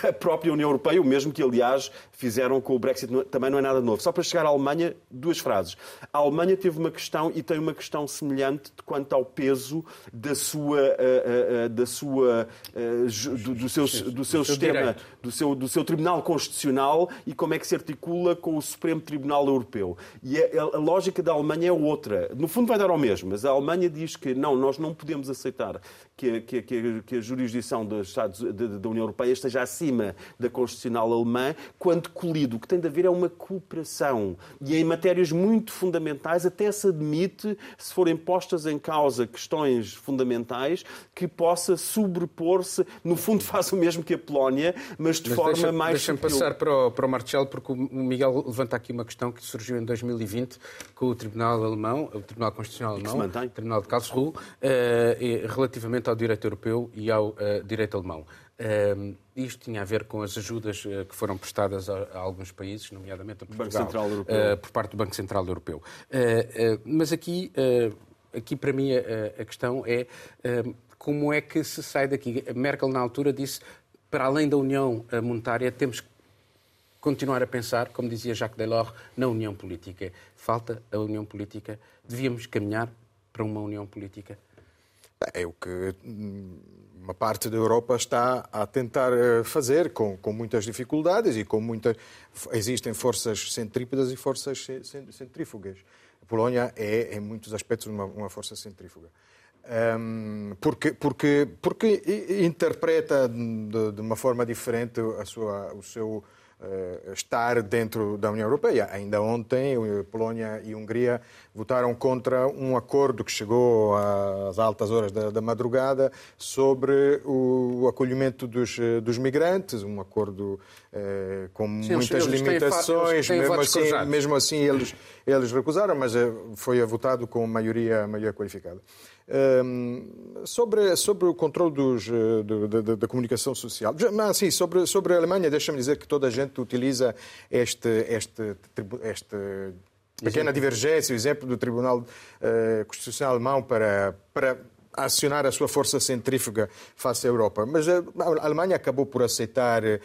a própria União Europeia, o mesmo que, aliás, fizeram com o Brexit, também não é nada novo. Só para chegar à Alemanha, duas frases. A Alemanha teve uma questão e tem uma questão semelhante quanto ao peso da sua, eh, eh, eh, da sua, do, do seu, do seu sistema, do seu, do seu Tribunal Constitucional e como é que se articula com o Supremo Tribunal Europeu. E a, a lógica da Alemanha é outra. No fundo vai dar ao mesmo, mas a Alemanha diz que não, nós não podemos aceitar que, que, que, que a jurisdição dos Estados, da União Europeia esteja acima da Constitucional alemã, quando colido. O que tem de haver é uma cooperação. E em matérias muito fundamentais, até se admite, se forem postas em causa questões fundamentais, que possa sobrepor-se, no fundo faz o mesmo que a Polónia, mas de mas forma deixa, mais. Deixa-me passar para o, para o Marcelo, porque o Miguel levanta aqui uma questão que surgiu em 2020 com o Tribunal Alemão, o Tribunal Constitucional Alemão, o Tribunal de Karlsruhe, uh, relativamente ao direito europeu e ao uh, direito alemão. Uh, isto tinha a ver com as ajudas uh, que foram prestadas a, a, alguns países, nomeadamente a Portugal, uh, por parte do Banco Central Europeu. Uh, mas aqui, aqui para mim a, a questão é como é que se sai daqui. A Merkel na altura disse para além da União Monetária temos que continuar a pensar, como dizia Jacques Delors, na União Política. Falta a União Política. Devíamos caminhar para uma União Política. É o que hum, uma parte da Europa está a tentar eh, fazer com, com muitas dificuldades e com muitas existem forças centrípedas e forças centrífugas. A Polónia é, em muitos aspectos, uma, uma força centrífuga. Um, porque, porque, porque interpreta de, de, uma forma diferente a sua, o seu estar dentro da União Europeia. Ainda ontem, Polónia e Hungria votaram contra um acordo que chegou às altas horas da, da madrugada sobre o, acolhimento dos, eh, dos, migrantes, um acordo com Sim, muitas eles limitações. Têm, mesmo, assim, mesmo assim, eles, eles recusaram, mas foi votado com maioria, maioria qualificada. Um, sobre, sobre o controle dos, eh, da comunicação social. Mas, sim, sobre, sobre a Alemanha, deixa-me dizer que toda a gente utiliza este, este, este pequena divergência, o exemplo do Tribunal uh, Constitucional Alemão para, para acionar a sua força centrífuga face à Europa. Mas a Alemanha acabou por aceitar. Eh,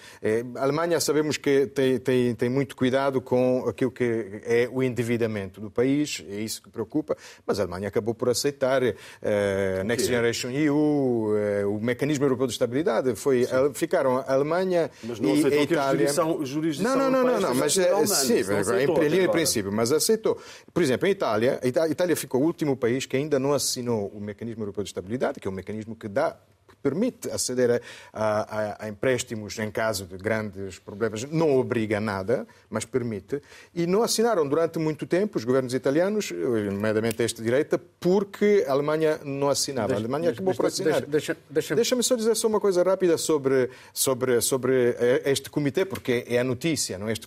a Alemanha sabemos que tem, tem, tem muito cuidado com aquilo que é o endividamento do país, é isso que preocupa, mas a Alemanha acabou por aceitar uh, Next Generation EU, uh, o mecanismo europeu de estabilidade. Foi, uh, ficaram a Alemanha mas não e a Itália. Jurisdição, jurisdição não, não, não, não, mas sim, em linha de princípio, mas aceitou. Por exemplo, em Itália, a Itália ficou o último país que ainda não assinou o mecanismo europeu de estabilidade, que é um mecanismo que dá permite aceder a, a, a, empréstimos em caso de grandes problemas, não obriga nada, mas permite. E não assinaram durante muito tempo os governos italianos, nomeadamente este direita, porque a Alemanha não assinava. Deixa, a Alemanha acabou por assinar. Deixa, deixa, Deixa-me só dizer só uma coisa rápida sobre, sobre, sobre eh, este comitê, porque é a notícia. Não? Este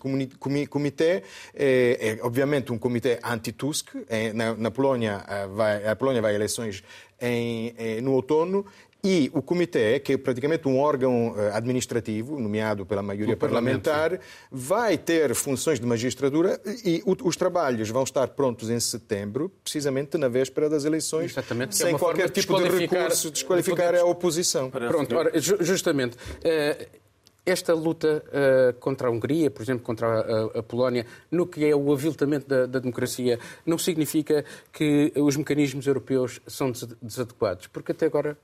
comitê é, é obviamente um comitê anti-Tusk. É, na, na Polónia, eh, vai, a Polónia vai a eleições em, no outono e o comitê, que é praticamente um órgão eh, administrativo, nomeado pela maioria parlamentar, vai ter funções de magistratura e os trabalhos vão estar prontos em setembro, precisamente na véspera das eleições, Exatamente, é sem é qualquer tipo de recurso, desqualificar a oposição. Pronto, ora, justamente. Eh, esta luta uh, contra a Hungria, por exemplo, contra a, a, Polónia, no que é o aviltamento da, da, democracia, não significa que os mecanismos europeus são desadequados, porque até agora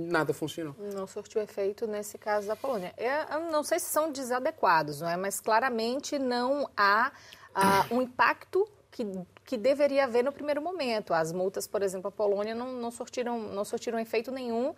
nada funcionou. Não surtiu efeito nesse caso da Polônia. Eu não sei se são desadequados, não é? mas claramente não há uh, um impacto que, que deveria haver no primeiro momento. As multas, por exemplo, a Polônia não, não, surtiram, não surtiram efeito nenhum.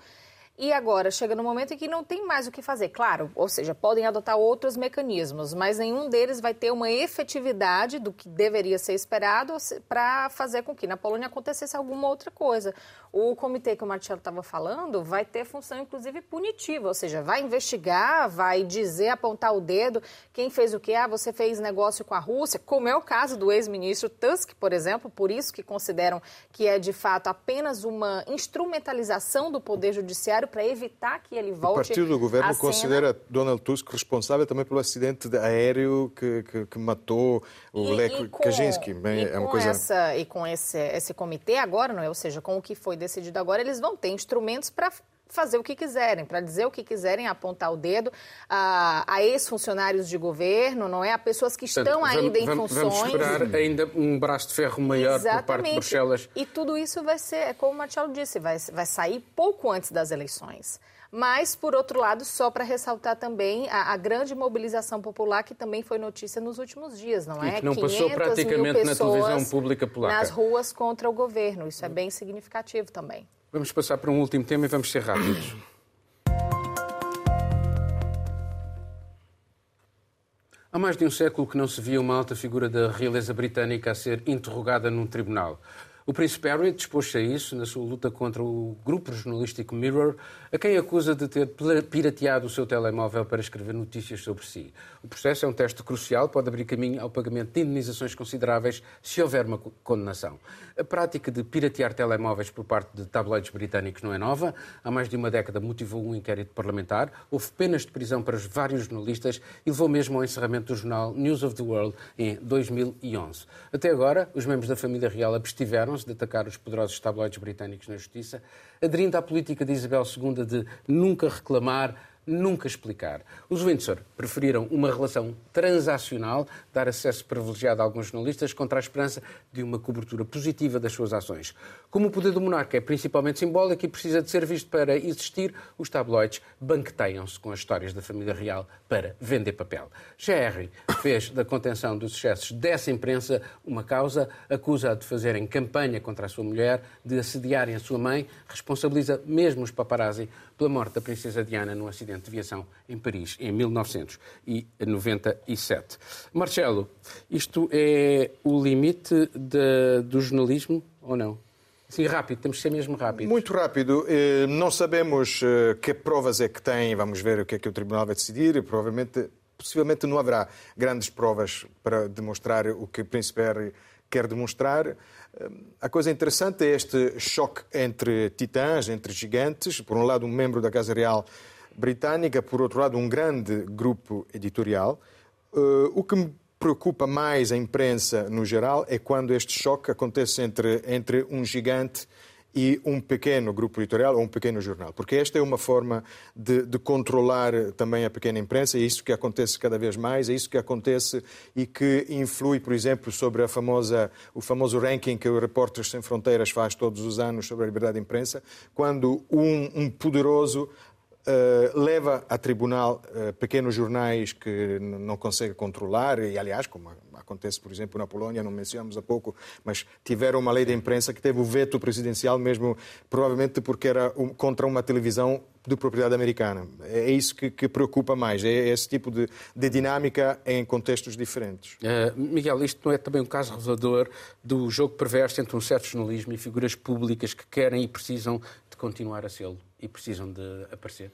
E agora chega no momento em que não tem mais o que fazer. Claro, ou seja, podem adotar outros mecanismos, mas nenhum deles vai ter uma efetividade do que deveria ser esperado para fazer com que na Polônia acontecesse alguma outra coisa. O comitê que o Marcelo estava falando vai ter função, inclusive, punitiva, ou seja, vai investigar, vai dizer, apontar o dedo, quem fez o quê? Ah, você fez negócio com a Rússia, como é o caso do ex-ministro Tusk, por exemplo, por isso que consideram que é, de fato, apenas uma instrumentalização do Poder Judiciário para evitar que ele volte. O partido do governo considera Donald Tusk responsável também pelo acidente aéreo que, que, que matou o Lech Kaczynski. Bem, é uma coisa... Essa, e com esse, esse comitê agora, não é? ou seja, com o que foi decidido agora, eles vão ter instrumentos para fazer o que quiserem, para dizer o que quiserem, apontar o dedo a, a ex-funcionários de governo, não é? A pessoas que estão Portanto, ainda vamos, em funções. Vamos esperar ainda um braço de ferro maior Exatamente. por parte de Bruxelas. E tudo isso vai ser, como o Marcelo disse, vai, vai sair pouco antes das eleições. Mas, por outro lado, só para ressaltar também a, a, grande mobilização popular que também foi notícia nos últimos dias, não é? E que não passou praticamente na televisão pública polaca. Nas ruas contra o governo. Isso é bem significativo também. Vamos passar para um último tema e vamos ser rápidos. Há mais de um século que não se via uma alta figura da realeza britânica a ser interrogada num tribunal. O príncipe Harry dispôs-se a isso na sua luta contra o grupo jornalístico Mirror, a quem acusa de ter pirateado o seu telemóvel para escrever notícias sobre si. O processo é um teste crucial, pode abrir caminho ao pagamento de indenizações consideráveis se houver uma condenação. A prática de piratear telemóveis por parte de tabloides britânicos não é nova. Há mais de uma década motivou um inquérito parlamentar, houve penas de prisão para os vários jornalistas e levou mesmo ao encerramento do jornal News of the World em 2011. Até agora, os membros da família real abstiveram de atacar os poderosos tabloides britânicos na justiça, aderindo à política de Isabel II de nunca reclamar, nunca explicar. Os Windsor preferiram uma relação transacional, dar acesso privilegiado a alguns jornalistas, contra a esperança de uma cobertura positiva das suas ações. Como o poder do monarca é principalmente simbólico e precisa de ser visto para existir, os tabloides banqueteiam-se com as histórias da família real para vender papel. GR fez da contenção dos excessos dessa imprensa uma causa, acusa-a de fazerem campanha contra a sua mulher, de assediarem a sua mãe, responsabiliza mesmo os paparazzi pela morte da princesa Diana num acidente de aviação em Paris em 1997. Marcelo, isto é o limite de, do jornalismo ou não? Sim, rápido, temos que ser mesmo rápido. Muito rápido. Eh, não sabemos eh, que provas é que tem, vamos ver o que é que o Tribunal vai decidir. Provavelmente, possivelmente não haverá grandes provas para demonstrar o que o Príncipe Harry quer demonstrar. A coisa interessante é este choque entre titãs, entre gigantes. Por um lado, um membro da Casa Real britânica, por outro lado, um grande grupo editorial. Eh, o que me preocupa mais a imprensa no geral é quando este choque acontece entre, entre um gigante e um pequeno grupo editorial ou um pequeno jornal. Porque esta é uma forma de, de, controlar também a pequena imprensa, é isso que acontece cada vez mais, é isso que acontece e que influi, por exemplo, sobre a famosa, o famoso ranking que o Repórteres Sem Fronteiras faz todos os anos sobre a liberdade de imprensa, quando um, um poderoso uh, leva a tribunal uh, pequenos jornais que não consegue controlar, e aliás, como acontece, por exemplo, na Polónia, não mencionamos há pouco, mas tiveram uma lei de imprensa que teve o veto presidencial mesmo, provavelmente porque era um, contra uma televisão de propriedade americana. É isso que, que preocupa mais, é esse tipo de, de dinâmica em contextos diferentes. Uh, Miguel, isto não é também um caso revelador do jogo perverso entre um certo jornalismo e figuras públicas que querem e precisam de continuar a sê-lo e precisam de aparecer?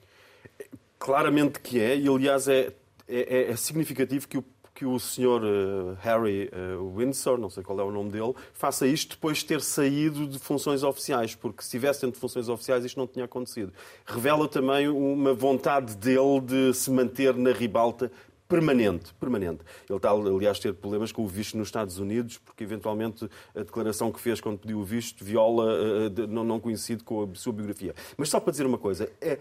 Claramente que é, e aliás é, é, é significativo que o que o senhor uh, Harry uh, Windsor, não sei qual é o nome dele, faça isto depois de ter saído de funções oficiais, porque se tivesse dentro de funções oficiais isto não tinha acontecido. Revela também uma vontade dele de se manter na ribalta permanente, permanente. Ele está, aliás, a ter problemas com o visto nos Estados Unidos, porque eventualmente a declaração que fez quando pediu o visto viola, uh, não, não coincide com a sua biografia. Mas só para dizer uma coisa, é,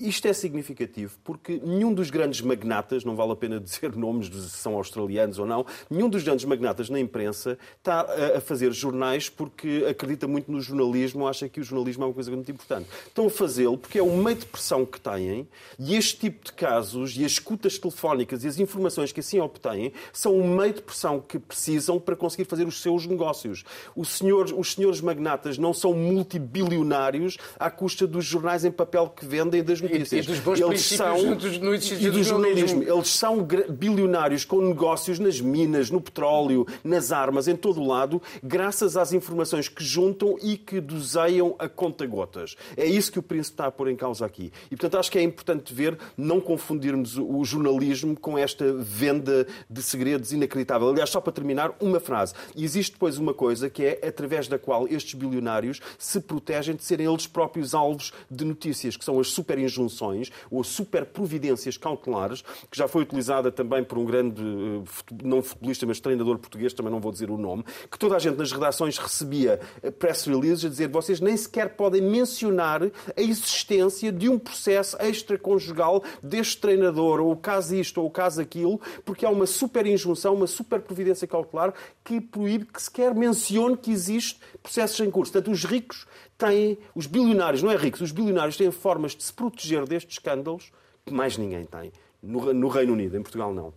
isto é significativo porque nenhum dos grandes magnatas, não vale a pena dizer nomes se são australianos ou não, nenhum dos grandes magnatas na imprensa está a, a fazer jornais porque acredita muito no jornalismo, acha que o jornalismo é uma coisa muito importante. Estão a fazê-lo porque é o meio de pressão que têm e este tipo de casos e as escutas telefónicas e as informações que assim obtêm são o meio de pressão que precisam para conseguir fazer os seus negócios. Senhor, os senhores magnatas não são multibilionários à custa dos jornais em papel que vendem das notícias. E, e dos bons Eles são do, no e do jornalismo. Eles são bilionários com negócios nas minas, no petróleo, nas armas, em todo o lado, graças às informações que juntam e que doseiam a conta-gotas. É isso que o Príncipe está a pôr em causa aqui. E, portanto, acho que é importante ver, não confundirmos o jornalismo com esta venda de segredos inacreditável. Aliás, só para terminar, uma frase. Existe depois uma coisa que é através da qual estes bilionários se protegem de serem eles próprios alvos de notícias, que são as superinjunções ou superprovidências cautelares, que já foi utilizada também por um grande, eh, não futebolista, mas treinador português, também não vou dizer o nome, que toda a gente nas redações recebia eh, press releases a dizer vocês nem sequer podem mencionar a existência de um processo extraconjugal deste treinador, ou o caso isto, ou o caso aquilo, porque há uma super injunção, uma super providência cautelar que proíbe que sequer mencione que existe processos em curso. Portanto, os ricos têm, os bilionários, não é ricos, os bilionários têm formas de se proteger destes escândalos que mais ninguém tem. No, no Reino Unido, em Portugal não.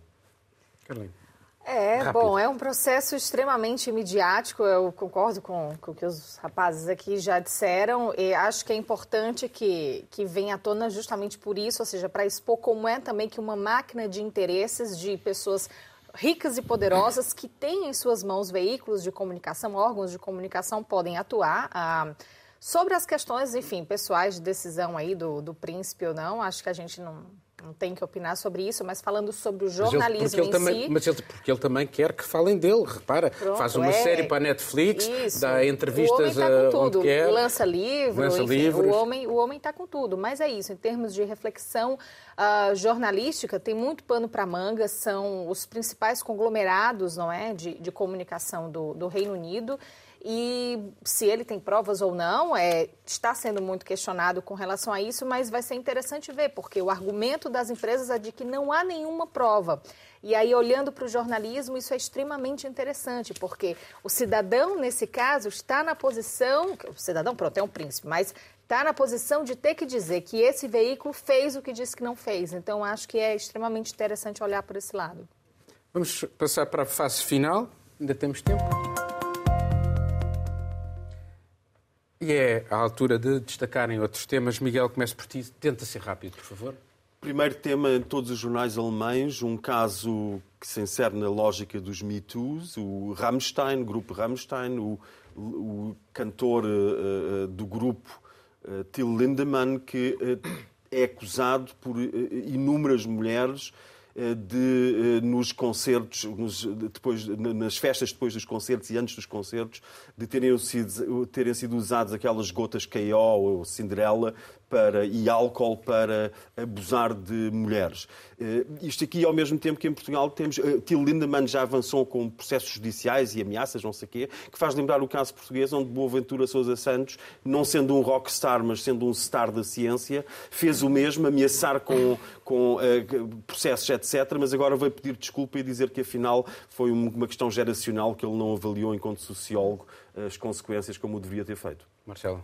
Carolina. É, Rápido. bom, é um processo extremamente midiático, eu concordo com, com o que os rapazes aqui já disseram, e acho que é importante que, que venha à tona justamente por isso, ou seja, para expor como é também que uma máquina de interesses de pessoas ricas e poderosas que têm em suas mãos veículos de comunicação, órgãos de comunicação podem atuar. Ah, sobre as questões, enfim, pessoais de decisão aí do, do príncipe ou não, acho que a gente não, não tem que opinar sobre isso, mas falando sobre o jornalismo ele, em também, si... Mas ele, porque ele também quer que falem dele, repara. Pronto, faz uma é, série para a Netflix, isso. dá entrevistas o homem tá com tudo. Quer, lança livro, lança enfim, livros. o homem o homem está com tudo. Mas é isso, em termos de reflexão uh, jornalística, tem muito pano para manga, são os principais conglomerados não é, de, de comunicação do, do Reino Unido e se ele tem provas ou não, é, está sendo muito questionado com relação a isso, mas vai ser interessante ver, porque o argumento das empresas é de que não há nenhuma prova. E aí, olhando para o jornalismo, isso é extremamente interessante, porque o cidadão, nesse caso, está na posição. O cidadão, pronto, é um príncipe, mas está na posição de ter que dizer que esse veículo fez o que disse que não fez. Então, acho que é extremamente interessante olhar por esse lado. Vamos passar para a fase final. Ainda temos tempo. E é a altura de destacarem outros temas. Miguel, comece por ti. Tenta ser rápido, por favor. Primeiro tema em todos os jornais alemães, um caso que se insere na lógica dos Me Too's, o Rammstein, o grupo Rammstein, o, o cantor uh, do grupo uh, Till Lindemann, que uh, é acusado por inúmeras mulheres de, eh, nos concertos, nos, depois, nas festas depois dos concertos e antes dos concertos, de terem sido, terem sido usadas aquelas gotas KO ou Cinderela para, e álcool para abusar de mulheres. Uh, isto aqui, ao mesmo tempo que em Portugal temos. Uh, Till Lindemann já avançou com processos judiciais e ameaças, não sei o quê, que faz lembrar o caso português, onde Boaventura Sousa Santos, não sendo um rockstar, mas sendo um star da ciência, fez o mesmo, ameaçar com, com uh, processos, etc., mas agora vai pedir desculpa e dizer que afinal foi uma questão geracional que ele não avaliou enquanto sociólogo as consequências como o deveria ter feito. Marcelo.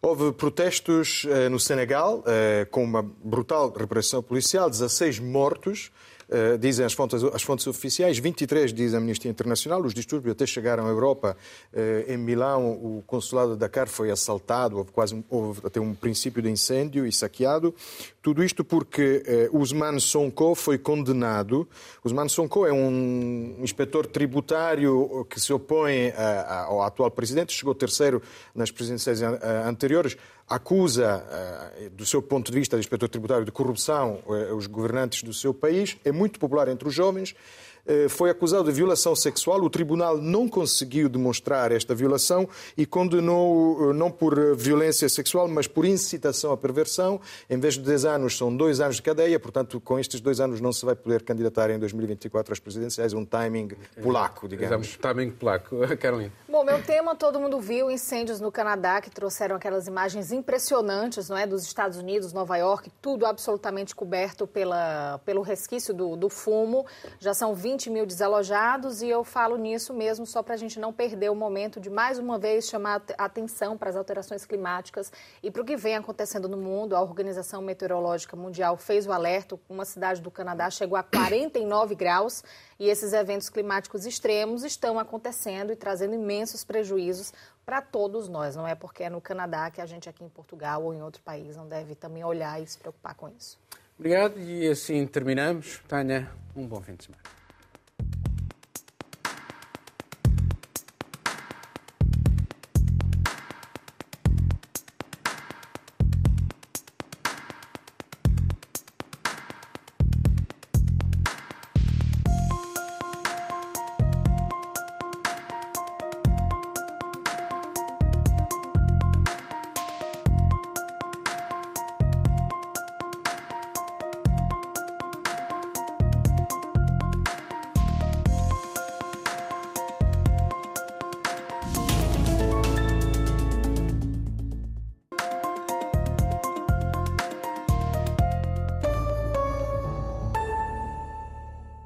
Houve protestos uh, no Senegal, uh, com uma brutal repressão policial, 16 mortos. Uh, dizem as fontes, as fontes oficiais, 23 diz a Amnistia Internacional, os distúrbios até chegaram à Europa. Uh, em Milão, o consulado de Dakar foi assaltado, houve quase houve até um princípio de incêndio e saqueado. Tudo isto porque uh, Usman Sonko foi condenado. Usman Sonko é um inspetor tributário que se opõe a, a, ao atual presidente, chegou terceiro nas presidenciais anteriores acusa, eh, do seu ponto de vista de inspetor tributário, de corrupção eh, os governantes do seu país, é muito popular entre os jovens eh, foi acusado de violação sexual. O tribunal não conseguiu demonstrar esta violação e condenou não por violência sexual, mas por incitação à perversão. Em vez de 10 anos, são dois anos de cadeia. Portanto, com estes dois anos não se vai poder candidatar em 2024 às presidenciais. Um timing polaco, digamos. Timing polaco. Carolina. Meu tema, todo mundo viu, incêndios no Canadá que trouxeram aquelas imagens impressionantes, não é, dos Estados Unidos, Nova York, tudo absolutamente coberto pela, pelo resquício do, do fumo. Já são 20 20 mil desalojados e eu falo nisso mesmo só para a gente não perder o momento de mais uma vez chamar a atenção para as alterações climáticas e para o que vem acontecendo no mundo. A Organização Meteorológica Mundial fez o alerta, uma cidade do Canadá chegou a 49 graus e esses eventos climáticos extremos estão acontecendo e trazendo imensos prejuízos para todos nós. Não é porque é no Canadá que a gente aqui em Portugal ou em outro país não deve também olhar e se preocupar com isso. Obrigado e assim terminamos. Tânia, um bom fim de semana.